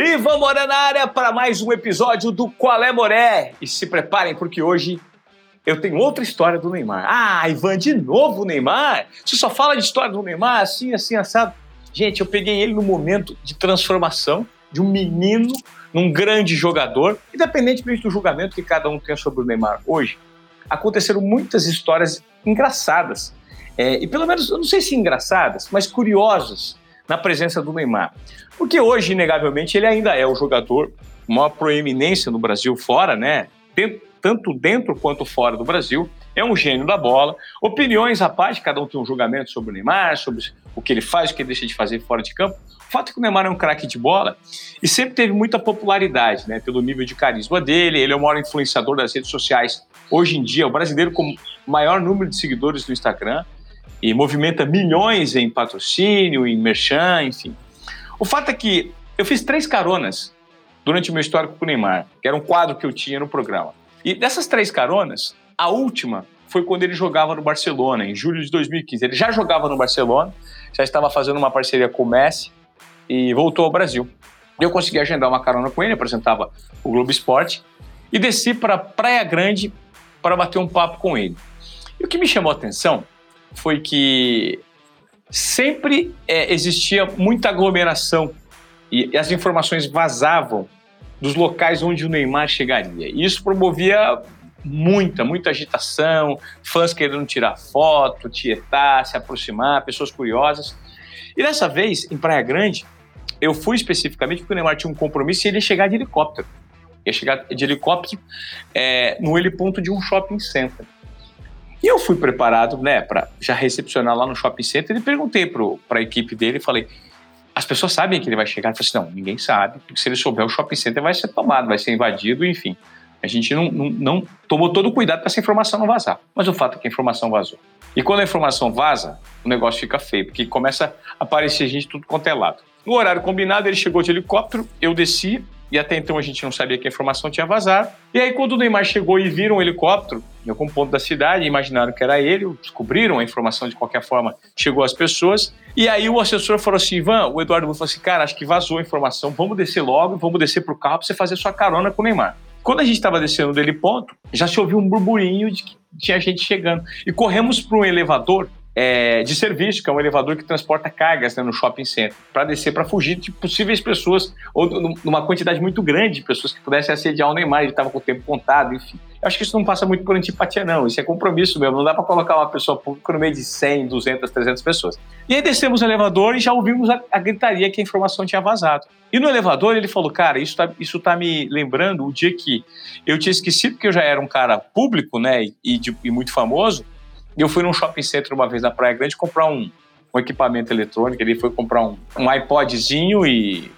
E vamos morar na área para mais um episódio do Qual é Moré. E se preparem porque hoje eu tenho outra história do Neymar. Ah, Ivan, de novo o Neymar? Você só fala de história do Neymar assim, assim, assado. Gente, eu peguei ele no momento de transformação de um menino num grande jogador, independentemente do julgamento que cada um tem sobre o Neymar hoje. Aconteceram muitas histórias engraçadas. É, e pelo menos, eu não sei se engraçadas, mas curiosas na presença do Neymar. Porque hoje, inegavelmente, ele ainda é o jogador maior proeminência no Brasil fora, né? Tanto dentro quanto fora do Brasil. É um gênio da bola. Opiniões à parte, cada um tem um julgamento sobre o Neymar, sobre o que ele faz, o que ele deixa de fazer fora de campo. O fato é que o Neymar é um craque de bola e sempre teve muita popularidade, né? Pelo nível de carisma dele. Ele é o maior influenciador das redes sociais hoje em dia, o brasileiro com maior número de seguidores no Instagram e movimenta milhões em patrocínio, em merchan, enfim. O fato é que eu fiz três caronas durante o meu histórico com o Neymar, que era um quadro que eu tinha no programa. E dessas três caronas, a última foi quando ele jogava no Barcelona, em julho de 2015. Ele já jogava no Barcelona, já estava fazendo uma parceria com o Messi e voltou ao Brasil. Eu consegui agendar uma carona com ele, apresentava o Globo Esporte e desci para Praia Grande para bater um papo com ele. E o que me chamou a atenção foi que sempre é, existia muita aglomeração e, e, as informações vazavam dos locais onde o Neymar chegaria. E isso promovia muita, muita agitação, fãs querendo tirar foto, tietar, se aproximar, pessoas curiosas. E dessa vez, em Praia Grande, eu fui especificamente porque o Neymar tinha um compromisso e ele ia chegar de helicóptero. Ia chegar de helicóptero é, no heliponto de um shopping center. E eu fui preparado, né, para já recepcionar lá no shopping center e perguntei para a equipe dele, falei, as pessoas sabem que ele vai chegar? Ele falou assim, não, ninguém sabe, porque se ele souber, o shopping center vai ser tomado, vai ser invadido, enfim. A gente não, não, não tomou todo o cuidado para essa informação não vazar. Mas o fato é que a informação vazou. E quando a informação vaza, o negócio fica feio, porque começa a aparecer gente tudo quanto é lado. No horário combinado, ele chegou de helicóptero, eu desci, e até então a gente não sabia que a informação tinha vazado. E aí, quando o Neymar chegou e viram um helicóptero em algum ponto da cidade, imaginaram que era ele, descobriram a informação de qualquer forma, chegou às pessoas. E aí o assessor falou assim: Ivan, o Eduardo falou assim, cara, acho que vazou a informação, vamos descer logo, vamos descer para o carro para você fazer sua carona com o Neymar. Quando a gente estava descendo dele ponto, já se ouviu um burburinho de que tinha gente chegando. E corremos para um elevador é, de serviço, que é um elevador que transporta cargas né, no shopping center, para descer, para fugir de possíveis pessoas, ou numa quantidade muito grande de pessoas que pudessem assediar o Neymar, ele estava com o tempo contado, enfim. Eu acho que isso não passa muito por antipatia, não. Isso é compromisso mesmo. Não dá para colocar uma pessoa pública no meio de 100, 200, 300 pessoas. E aí descemos o elevador e já ouvimos a, a gritaria que a informação tinha vazado. E no elevador ele falou, cara, isso tá, isso tá me lembrando o dia que eu tinha esquecido que eu já era um cara público, né, e, de, e muito famoso, eu fui num shopping center uma vez na Praia Grande comprar um, um equipamento eletrônico. Ele foi comprar um, um iPodzinho e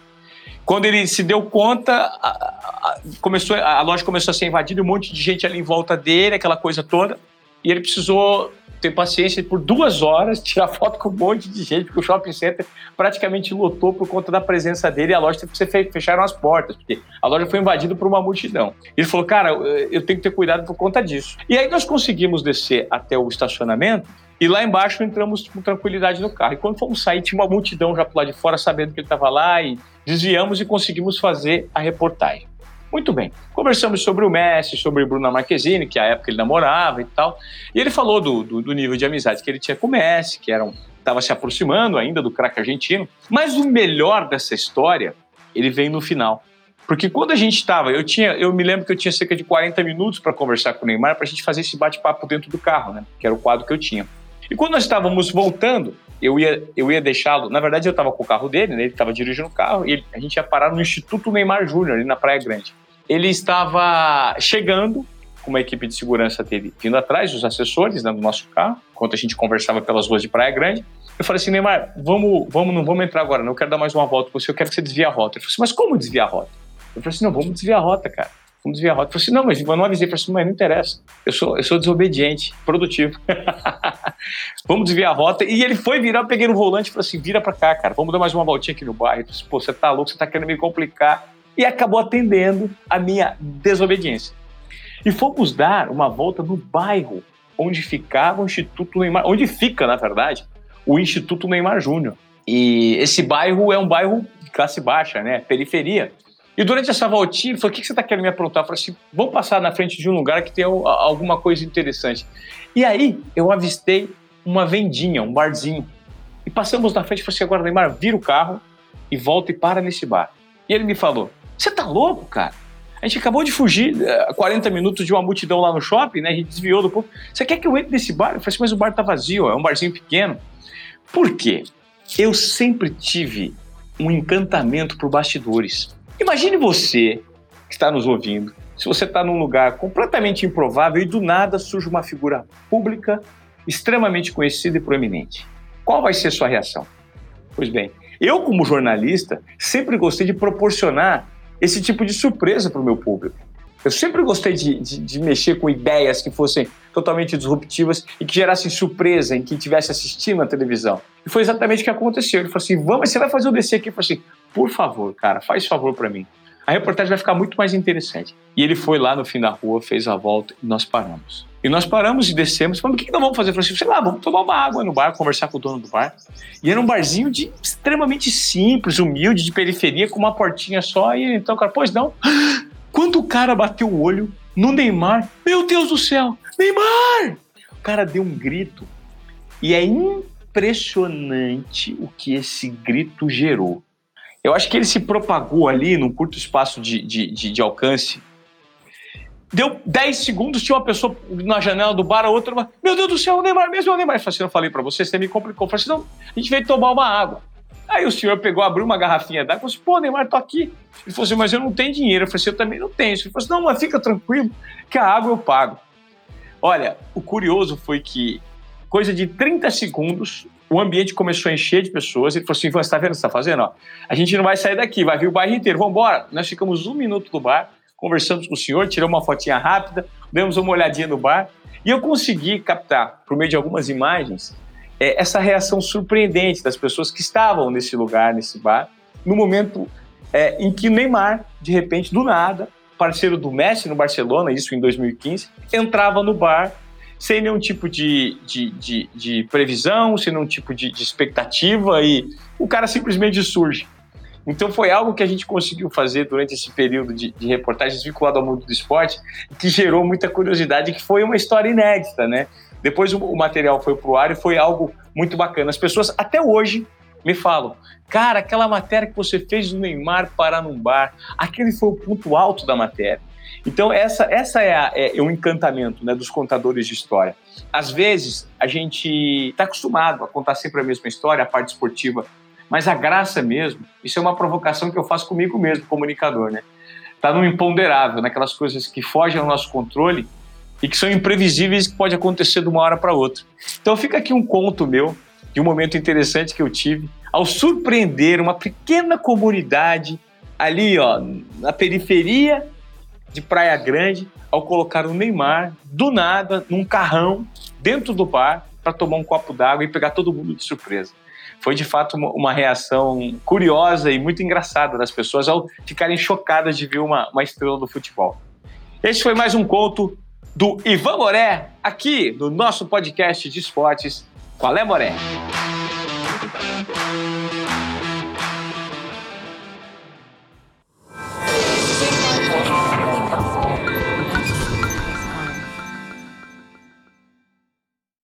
quando ele se deu conta, a, a, começou, a loja começou a ser invadida, um monte de gente ali em volta dele, aquela coisa toda. E ele precisou ter paciência por duas horas, tirar foto com um monte de gente, porque o shopping center praticamente lotou por conta da presença dele e a loja teve que ser fecharam as portas, porque a loja foi invadida por uma multidão. Ele falou, cara, eu tenho que ter cuidado por conta disso. E aí nós conseguimos descer até o estacionamento e lá embaixo entramos com tranquilidade no carro. E quando fomos sair, tinha uma multidão já pro lado de fora, sabendo que ele estava lá, e desviamos e conseguimos fazer a reportagem. Muito bem. Conversamos sobre o Messi, sobre o Bruno Marquezine, que à época ele namorava e tal. E ele falou do, do, do nível de amizade que ele tinha com o Messi, que estava se aproximando ainda do craque argentino. Mas o melhor dessa história, ele vem no final. Porque quando a gente estava, eu tinha, eu me lembro que eu tinha cerca de 40 minutos para conversar com o Neymar para a gente fazer esse bate-papo dentro do carro, né? Que era o quadro que eu tinha. E quando nós estávamos voltando, eu ia, eu ia deixá-lo. Na verdade, eu estava com o carro dele, né? ele estava dirigindo o carro, e a gente ia parar no Instituto Neymar Júnior, ali na Praia Grande ele estava chegando com uma equipe de segurança dele vindo atrás, os assessores né, do nosso carro, enquanto a gente conversava pelas ruas de Praia Grande. Eu falei assim, Neymar, vamos, vamos, não vamos entrar agora, não eu quero dar mais uma volta com você, eu quero que você desvie a rota. Ele falou assim, mas como desviar a rota? Eu falei assim, não, vamos desviar a rota, cara. Vamos desviar a rota. Ele falou assim, não, mas eu não avisei. Eu falei assim, mas não interessa. Eu sou, eu sou desobediente, produtivo. vamos desviar a rota. E ele foi virar, eu peguei no volante e falei assim, vira pra cá, cara. Vamos dar mais uma voltinha aqui no bairro. Assim, pô, você tá louco, você tá querendo me complicar e acabou atendendo a minha desobediência. E fomos dar uma volta no bairro onde ficava o Instituto Neymar, onde fica, na verdade, o Instituto Neymar Júnior. E esse bairro é um bairro de classe baixa, né? Periferia. E durante essa voltinha, ele falou: O que você está querendo me aprontar? Eu falei assim: Vamos passar na frente de um lugar que tem alguma coisa interessante. E aí eu avistei uma vendinha, um barzinho. E passamos na frente e falei assim: Agora, Neymar, vira o carro e volta e para nesse bar. E ele me falou: Você tá louco, cara? A gente acabou de fugir uh, 40 minutos de uma multidão lá no shopping, né? A gente desviou do povo. Você quer que eu entre nesse bar? Eu falei assim, mas o bar tá vazio, é um barzinho pequeno. Por quê? Eu sempre tive um encantamento por bastidores. Imagine você que está nos ouvindo, se você está num lugar completamente improvável e do nada surge uma figura pública extremamente conhecida e proeminente. Qual vai ser a sua reação? Pois bem, eu, como jornalista, sempre gostei de proporcionar esse tipo de surpresa para o meu público. Eu sempre gostei de, de, de, mexer com ideias que fossem totalmente disruptivas e que gerassem surpresa em quem estivesse assistindo na televisão. E foi exatamente o que aconteceu. Ele falou assim: vamos, você vai fazer o DC aqui? Eu falei assim: por favor, cara, faz favor para mim. A reportagem vai ficar muito mais interessante. E ele foi lá no fim da rua, fez a volta e nós paramos. E nós paramos e descemos, falamos, o que nós vamos fazer? Eu falei assim, sei lá, vamos tomar uma água no bar, conversar com o dono do bar. E era um barzinho de extremamente simples, humilde, de periferia, com uma portinha só. E então, cara, pois não. Quando o cara bateu o olho no Neymar, meu Deus do céu, Neymar! O cara deu um grito. E é impressionante o que esse grito gerou. Eu acho que ele se propagou ali num curto espaço de, de, de, de alcance Deu 10 segundos, tinha uma pessoa na janela do bar, a outra, meu Deus do céu, o Neymar mesmo, o Neymar. Eu falei assim, eu falei pra você, você me complicou. Eu falei assim, não, a gente veio tomar uma água. Aí o senhor pegou, abriu uma garrafinha d'água falou assim, pô, Neymar, tô aqui. Ele falou assim, mas eu não tenho dinheiro. Eu falei assim, eu também não tenho. Ele falou assim, não, mas fica tranquilo, que a água eu pago. Olha, o curioso foi que, coisa de 30 segundos, o ambiente começou a encher de pessoas. Ele falou assim, você tá vendo o que você tá fazendo? Ó, a gente não vai sair daqui, vai vir o bairro inteiro, vamos embora. Nós ficamos um minuto no bar, conversamos com o senhor, tiramos uma fotinha rápida, demos uma olhadinha no bar e eu consegui captar, por meio de algumas imagens, é, essa reação surpreendente das pessoas que estavam nesse lugar, nesse bar, no momento é, em que Neymar, de repente, do nada, parceiro do Messi no Barcelona, isso em 2015, entrava no bar sem nenhum tipo de, de, de, de previsão, sem nenhum tipo de, de expectativa e o cara simplesmente surge. Então foi algo que a gente conseguiu fazer durante esse período de, de reportagens vinculado ao mundo do esporte, que gerou muita curiosidade, que foi uma história inédita, né? Depois o, o material foi pro ar e foi algo muito bacana. As pessoas até hoje me falam, cara, aquela matéria que você fez do Neymar parar num bar, aquele foi o ponto alto da matéria. Então essa, essa é, a, é, é o encantamento né, dos contadores de história. Às vezes a gente está acostumado a contar sempre a mesma história, a parte esportiva mas a graça mesmo, isso é uma provocação que eu faço comigo mesmo, comunicador, né? Tá no imponderável, naquelas coisas que fogem ao nosso controle e que são imprevisíveis que pode acontecer de uma hora para outra. Então fica aqui um conto meu de um momento interessante que eu tive ao surpreender uma pequena comunidade ali, ó, na periferia de Praia Grande, ao colocar o Neymar do nada num carrão dentro do bar para tomar um copo d'água e pegar todo mundo de surpresa foi de fato uma, reação curiosa e muito engraçada das pessoas ao ficarem chocadas de ver uma, uma estrela do futebol. Esse foi mais um conto do Ivan Moré, aqui no nosso podcast de esportes. Qual é, Moré?